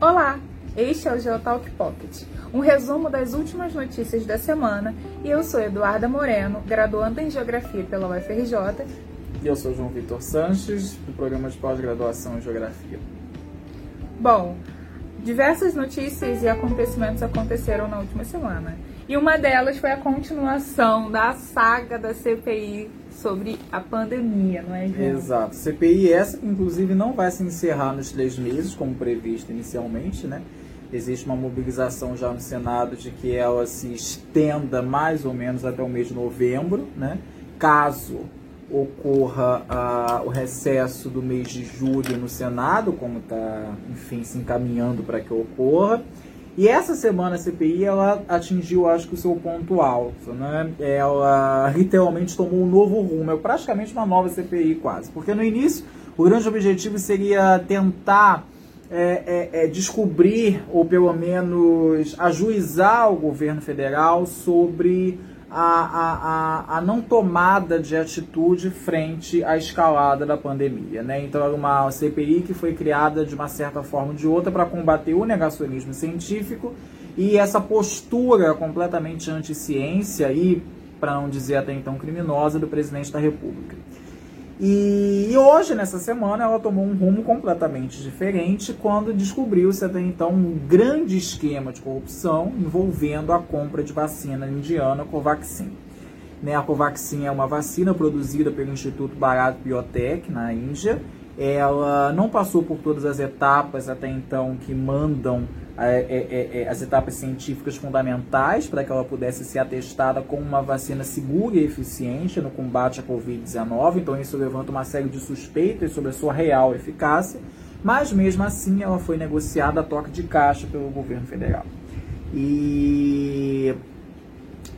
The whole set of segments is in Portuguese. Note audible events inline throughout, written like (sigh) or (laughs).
Olá, este é o Geotalk Pocket, um resumo das últimas notícias da semana e eu sou Eduarda Moreno, graduanda em Geografia pela UFRJ. E eu sou João Vitor Sanches, do programa de pós-graduação em Geografia. Bom, diversas notícias e acontecimentos aconteceram na última semana. E uma delas foi a continuação da saga da CPI sobre a pandemia, não é, João? Exato. CPI essa que, inclusive, não vai se encerrar nos três meses, como previsto inicialmente, né? Existe uma mobilização já no Senado de que ela se estenda mais ou menos até o mês de novembro, né? Caso ocorra uh, o recesso do mês de julho no Senado, como está, enfim, se encaminhando para que ocorra. E essa semana a CPI ela atingiu, acho que, o seu ponto alto. Né? Ela literalmente tomou um novo rumo, é praticamente uma nova CPI quase. Porque no início o grande objetivo seria tentar é, é, é, descobrir, ou pelo menos ajuizar o governo federal sobre a, a, a, a, não tomada de atitude frente à escalada da pandemia. Né? Então, era uma CPI que foi criada de uma certa forma ou de outra para combater o negacionismo científico e essa postura completamente anti-ciência e, para não dizer até então criminosa, do presidente da República. E hoje, nessa semana, ela tomou um rumo completamente diferente quando descobriu-se até então um grande esquema de corrupção envolvendo a compra de vacina indiana Covaxin. Né, a Covaxin é uma vacina produzida pelo Instituto Bharat Biotech na Índia. Ela não passou por todas as etapas até então que mandam é, é, é, é, as etapas científicas fundamentais para que ela pudesse ser atestada como uma vacina segura e eficiente no combate à Covid-19. Então, isso levanta uma série de suspeitas sobre a sua real eficácia, mas mesmo assim ela foi negociada a toque de caixa pelo governo federal. E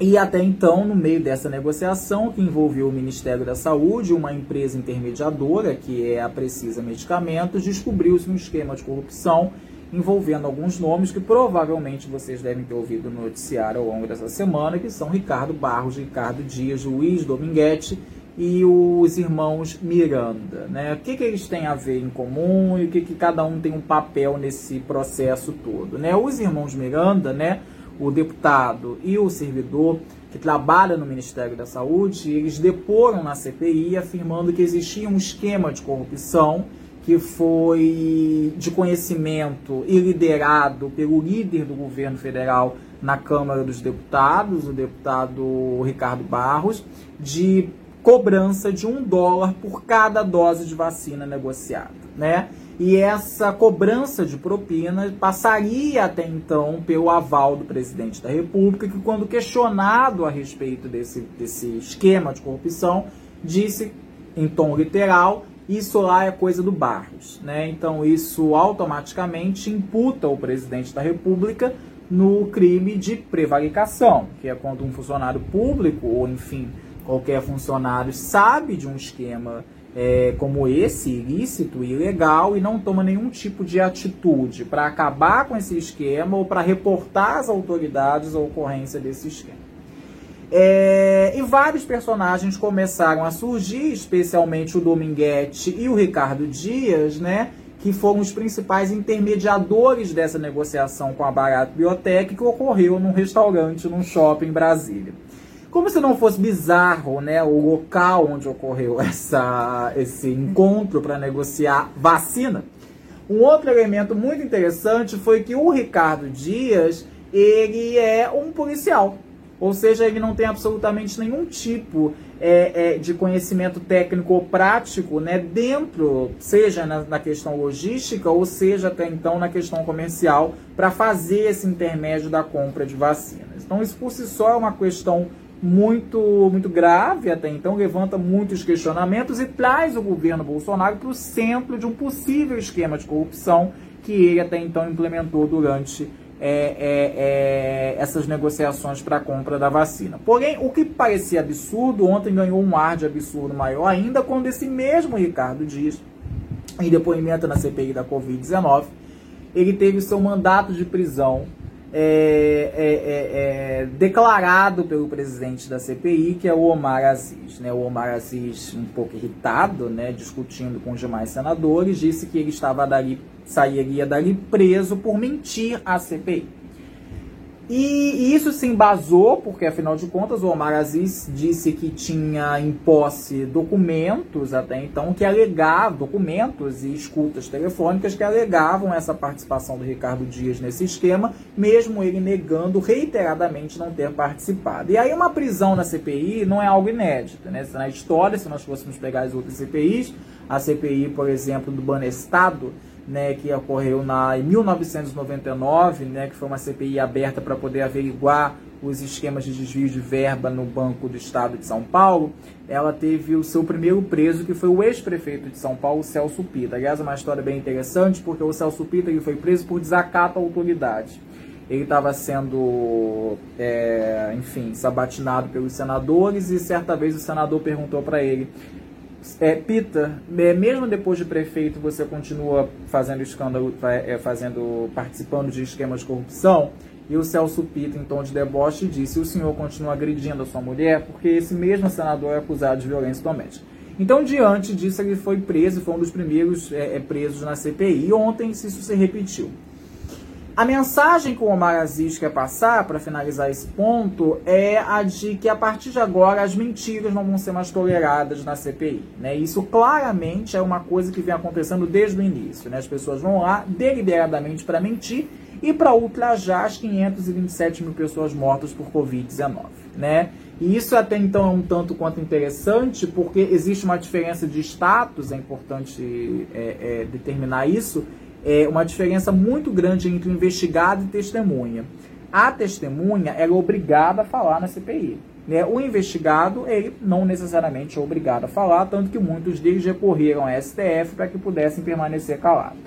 e até então, no meio dessa negociação, que envolveu o Ministério da Saúde, uma empresa intermediadora, que é a Precisa Medicamentos, descobriu-se um esquema de corrupção envolvendo alguns nomes que provavelmente vocês devem ter ouvido no noticiário ao longo dessa semana, que são Ricardo Barros, Ricardo Dias, Luiz Dominguete e os irmãos Miranda. Né? O que, que eles têm a ver em comum e o que, que cada um tem um papel nesse processo todo. Né? Os irmãos Miranda, né, o deputado e o servidor que trabalha no Ministério da Saúde, eles deporam na CPI afirmando que existia um esquema de corrupção que foi de conhecimento e liderado pelo líder do governo federal na Câmara dos Deputados, o deputado Ricardo Barros, de cobrança de um dólar por cada dose de vacina negociada, né? E essa cobrança de propina passaria até então pelo aval do presidente da República, que quando questionado a respeito desse, desse esquema de corrupção, disse em tom literal isso lá é coisa do Barros, né? Então isso automaticamente imputa o presidente da República no crime de prevaricação, que é quando um funcionário público ou enfim qualquer funcionário sabe de um esquema é, como esse, ilícito e ilegal, e não toma nenhum tipo de atitude para acabar com esse esquema ou para reportar às autoridades a ocorrência desse esquema. É, e vários personagens começaram a surgir, especialmente o Dominguete e o Ricardo Dias, né? Que foram os principais intermediadores dessa negociação com a Barato Biotech que ocorreu num restaurante, num shopping em Brasília. Como se não fosse bizarro, né, o local onde ocorreu (laughs) essa, esse encontro para negociar vacina, um outro elemento muito interessante foi que o Ricardo Dias, ele é um policial. Ou seja, ele não tem absolutamente nenhum tipo é, é, de conhecimento técnico ou prático né, dentro, seja na, na, questão logística ou seja até então na questão comercial, para fazer esse intermédio da compra de vacinas. Então, isso por si só é uma questão muito, muito grave até então, levanta muitos questionamentos e traz o governo Bolsonaro para o centro de um possível esquema de corrupção que ele até então implementou durante é, é, é, essas negociações para a compra da vacina. Porém, o que parecia absurdo, ontem ganhou um ar de absurdo maior ainda quando esse mesmo Ricardo Dias, em depoimento na CPI da Covid-19, ele teve seu mandato de prisão é, é, é, é, declarado pelo presidente da CPI, que é o Omar Aziz. Né? O Omar Aziz, um pouco irritado, né, discutindo com os demais senadores, disse que ele estava dali, sairia dali preso por mentir à CPI. E isso se embasou, porque afinal de contas o Omar Aziz disse que tinha em posse documentos até então que alegavam, documentos e escutas telefônicas que alegavam essa participação do Ricardo Dias nesse esquema, mesmo ele negando reiteradamente não ter participado. E aí uma prisão na CPI não é algo inédito, né? Na história, se nós fôssemos pegar as outras CPIs, a CPI, por exemplo, do Banestado, né, que ocorreu na, em 1999, né, que foi uma CPI aberta para poder averiguar os esquemas de desvio de verba no Banco do Estado de São Paulo, ela teve o seu primeiro preso, que foi o ex-prefeito de São Paulo, Celso Pita. Aliás, é uma história bem interessante, porque o Celso Pita ele foi preso por desacato à autoridade. Ele estava sendo, é, enfim, sabatinado pelos senadores e certa vez o senador perguntou para ele é, Pita, é, mesmo depois de prefeito, você continua fazendo escândalo, é, fazendo, participando de esquemas de corrupção? E o Celso Pita, em tom de deboche, disse: o senhor continua agredindo a sua mulher porque esse mesmo senador é acusado de violência doméstica. Então, diante disso, ele foi preso, foi um dos primeiros é, é presos na CPI. E ontem isso se repetiu. A mensagem que o Omar Aziz quer passar, para finalizar esse ponto, é a de que a partir de agora as mentiras não vão ser mais toleradas na CPI. Né? Isso claramente é uma coisa que vem acontecendo desde o início. Né? As pessoas vão lá deliberadamente para mentir e para ultrajar as 527 mil pessoas mortas por Covid-19. Né? E isso até então é um tanto quanto interessante, porque existe uma diferença de status, é importante é, é, determinar isso, é, uma diferença muito grande entre investigado e testemunha. A testemunha é obrigada a falar na CPI. Né? O investigado, ele não necessariamente é obrigado a falar, tanto que muitos deles recorreram à STF para que pudessem permanecer calados.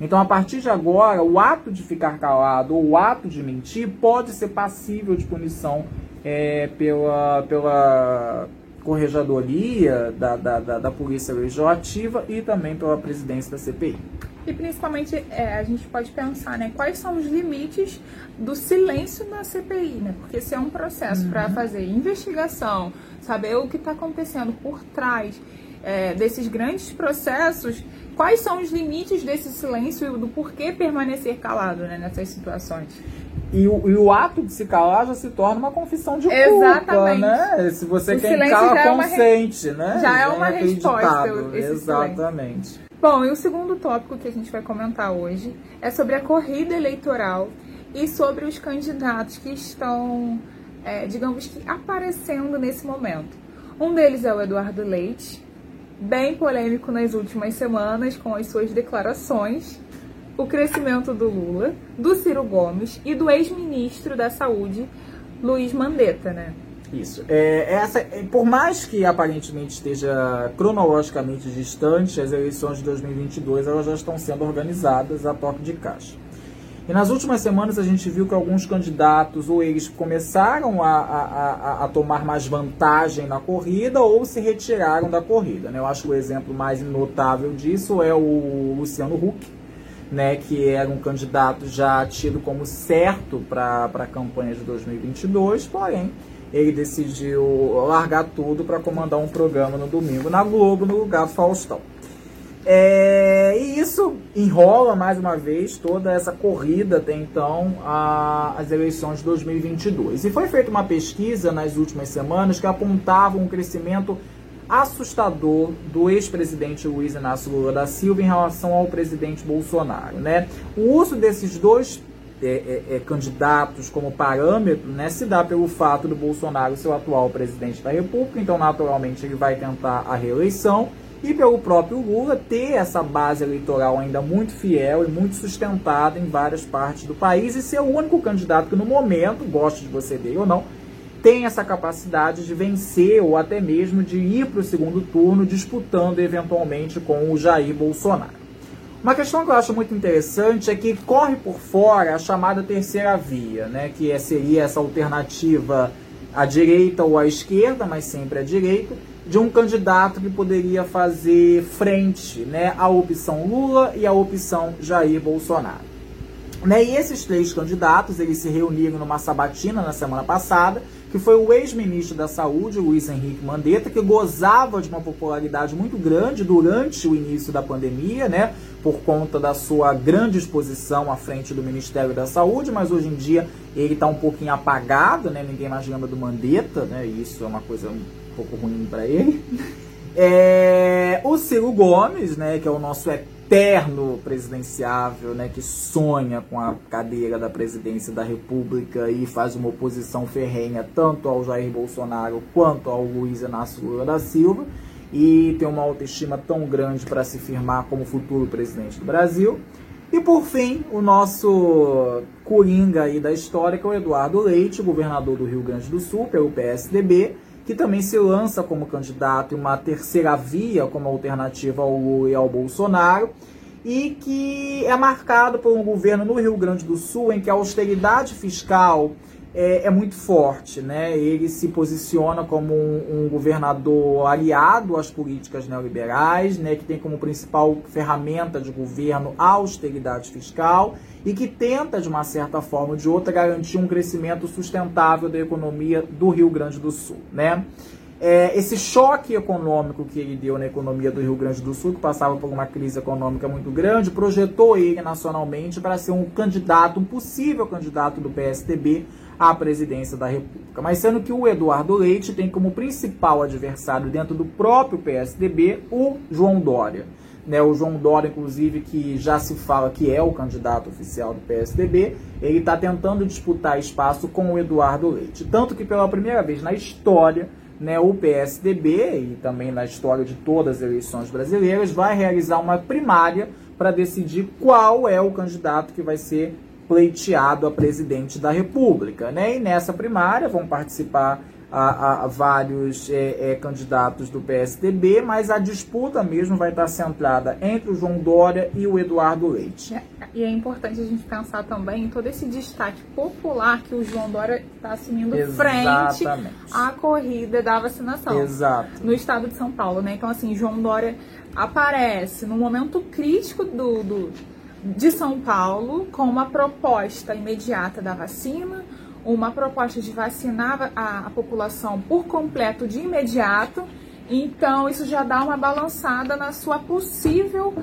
Então, a partir de agora, o ato de ficar calado ou o ato de mentir pode ser passível de punição é, pela, pela corregedoria da, da, da, da Polícia Legislativa e também pela presidência da CPI. E principalmente é, a gente pode pensar, né, quais são os limites do silêncio na CPI, né? Porque se é um processo uhum. para fazer investigação, saber o que está acontecendo por trás é, desses grandes processos, quais são os limites desse silêncio e do porquê permanecer calado né, nessas situações? E o, e o, ato de se calar já se torna uma confissão de Exatamente. culpa, né? Se você o quem cala, consente, é uma, né? Já, já é uma resposta. Exatamente. Silêncio. Bom, e o segundo tópico que a gente vai comentar hoje é sobre a corrida eleitoral e sobre os candidatos que estão, é, digamos que, aparecendo nesse momento. Um deles é o Eduardo Leite, bem polêmico nas últimas semanas com as suas declarações, o crescimento do Lula, do Ciro Gomes e do ex-ministro da Saúde, Luiz Mandetta, né? Isso. É, essa, é, por mais que aparentemente esteja cronologicamente distante, as eleições de 2022 elas já estão sendo organizadas a toque de caixa. E nas últimas semanas a gente viu que alguns candidatos ou eles começaram a, a, a, a tomar mais vantagem na corrida ou se retiraram da corrida. Né? Eu acho que o exemplo mais notável disso é o Luciano Huck, né, que era um candidato já tido como certo para a campanha de 2022, porém ele decidiu largar tudo para comandar um programa no domingo na Globo, no lugar do Faustão. É, e isso enrola mais uma vez toda essa corrida até então às eleições de 2022. E foi feita uma pesquisa nas últimas semanas que apontava um crescimento assustador do ex-presidente Luiz Inácio Lula da Silva em relação ao presidente Bolsonaro. Né? O uso desses dois é, é, é, candidatos como parâmetro, né, se dá pelo fato do Bolsonaro ser o atual presidente da República, então naturalmente ele vai tentar a reeleição, e pelo próprio Lula ter essa base eleitoral ainda muito fiel e muito sustentada em várias partes do país e ser o único candidato que no momento, goste de você dele ou não, tem essa capacidade de vencer ou até mesmo de ir para o segundo turno disputando eventualmente com o Jair Bolsonaro. Uma questão que eu acho muito interessante é que corre por fora a chamada terceira via, né, que é, seria essa alternativa à direita ou à esquerda, mas sempre à direita, de um candidato que poderia fazer frente né, à opção Lula e à opção Jair Bolsonaro. Né? E esses três candidatos, eles se reuniram numa sabatina na semana passada, que foi o ex-ministro da Saúde, Luiz Henrique Mandetta, que gozava de uma popularidade muito grande durante o início da pandemia, né? Por conta da sua grande exposição à frente do Ministério da Saúde, mas hoje em dia ele está um pouquinho apagado, né? Ninguém mais lembra do Mandetta, né? E isso é uma coisa um pouco ruim para ele. (laughs) É... O Ciro Gomes, né? Que é o nosso eterno presidenciável, né, que sonha com a cadeira da presidência da República e faz uma oposição ferrenha tanto ao Jair Bolsonaro quanto ao Luiz Inácio Lula da Silva e tem uma autoestima tão grande para se firmar como futuro presidente do Brasil. E por fim, o nosso coringa aí da história, que é o Eduardo Leite, governador do Rio Grande do Sul, pelo PSDB, que também se lança como candidato em uma terceira via como alternativa ao Lula e ao Bolsonaro, e que é marcado por um governo no Rio Grande do Sul em que a austeridade fiscal é, é muito forte. Né? Ele se posiciona como um, um, governador aliado às políticas neoliberais, né? que tem como principal ferramenta de governo a austeridade fiscal e que tenta, de uma certa forma ou de outra, garantir um crescimento sustentável da economia do Rio Grande do Sul. Né? É, esse choque econômico que ele deu na economia do Rio Grande do Sul, que passava por uma crise econômica muito grande, projetou ele nacionalmente para ser um candidato, um possível candidato do PSDB à presidência da República. Mas sendo que o Eduardo Leite tem como principal adversário dentro do próprio PSDB o João Dória. Né, o João Dória, inclusive, que já se fala que é o candidato oficial do PSDB, ele está tentando disputar espaço com o Eduardo Leite. Tanto que pela primeira vez na história, né, o PSDB, e também na história de todas as eleições brasileiras, vai realizar uma primária para decidir qual é o candidato que vai ser pleiteado a presidente da República. Né? E nessa primária vão participar a, a vários é, é, candidatos do PSDB, mas a disputa mesmo vai estar centrada entre o João Dória e o Eduardo Leite. É, e é importante a gente pensar também em todo esse destaque popular que o João Dória está assumindo Exatamente. frente à corrida da vacinação. Exato. No estado de São Paulo, né? Então, assim, João Dória aparece no momento crítico do, do de São Paulo com uma proposta imediata da vacina uma proposta de vacinar a, a população por completo de imediato. Então, isso já dá uma balançada na sua possível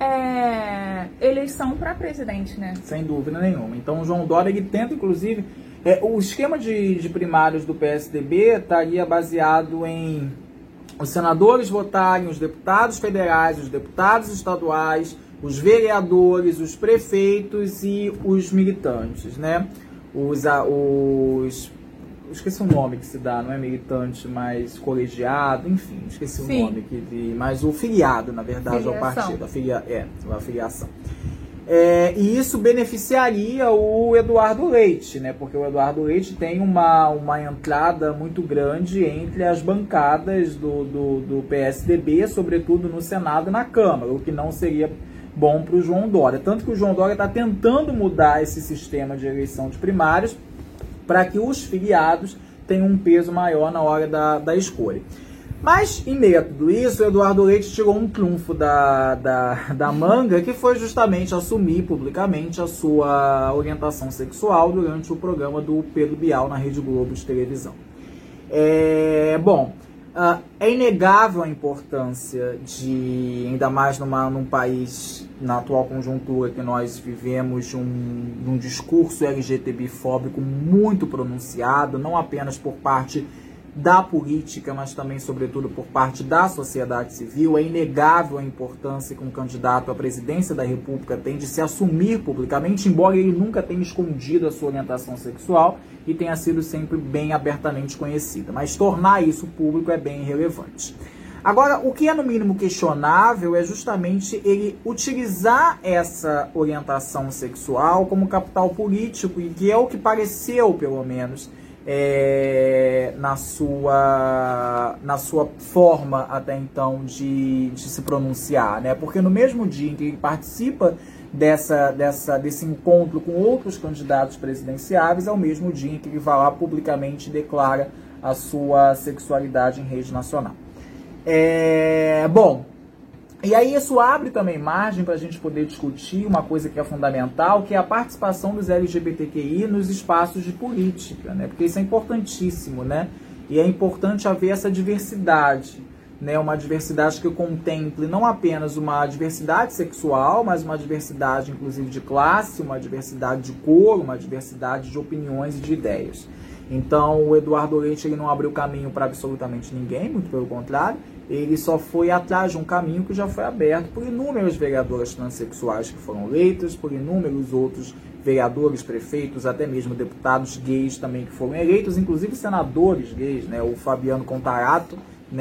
é, eleição para presidente, né? Sem dúvida nenhuma. Então, o João Dória ele tenta, inclusive, é, o esquema de, de primários do PSDB estaria baseado em os senadores votarem, os deputados federais, os deputados estaduais, os vereadores, os prefeitos e os militantes, né? os, os esqueci o nome que se dá, não é militante, mas colegiado, enfim, esqueci Sim. o nome que de, mas o filiado, na verdade, Filiação. ao partido, a filia, é, a filiação. É, e isso beneficiaria o Eduardo Leite, né? Porque o Eduardo Leite tem uma, uma entrada muito grande entre as bancadas do, do, do PSDB, sobretudo no Senado e na Câmara, o que não seria bom para o João Dória. Tanto que o João Dória está tentando mudar esse sistema de eleição de primários para que os filiados tenham um peso maior na hora da, da escolha. Mas, em meio a tudo isso, Eduardo Leite tirou um trunfo da, da, da manga, que foi justamente assumir publicamente a sua orientação sexual durante o programa do Pedro Bial na Rede Globo de televisão. É, bom, Uh, é inegável a importância de, ainda mais numa, num país, na atual conjuntura que nós vivemos, um, um discurso LGTB-fóbico muito pronunciado, não apenas por parte da política, mas também, sobretudo, por parte da sociedade civil. É inegável a importância que um candidato à presidência da República tem de se assumir publicamente, embora ele nunca tenha escondido a sua orientação sexual e tenha sido sempre bem abertamente conhecida. Mas tornar isso público é bem relevante. Agora, o que é no mínimo questionável é justamente ele utilizar essa orientação sexual como capital político, e que é o que pareceu, pelo menos, é, na, sua, na sua forma até então de, de se pronunciar, né? Porque no mesmo dia em que ele participa dessa, dessa, desse encontro com outros candidatos presidenciáveis, é o mesmo dia em que ele vai lá publicamente declara a sua sexualidade em rede nacional. É, bom, E aí isso abre também margem para a gente poder discutir uma coisa que é fundamental, que é a participação dos LGBTQI nos espaços de política, né? Porque isso é importantíssimo, né? E é importante haver essa diversidade, né? Uma diversidade que contemple não apenas uma diversidade sexual, mas uma diversidade inclusive de classe, uma diversidade de cor, uma diversidade de opiniões e de ideias. Então o Eduardo Leite ele não abriu caminho para absolutamente ninguém, muito pelo contrário ele só foi atrás de um caminho que já foi aberto por inúmeras vereadoras transexuais que foram eleitas, por inúmeros outros vereadores, prefeitos, até mesmo deputados gays também que foram eleitos, inclusive senadores gays, né? O Fabiano Contarato,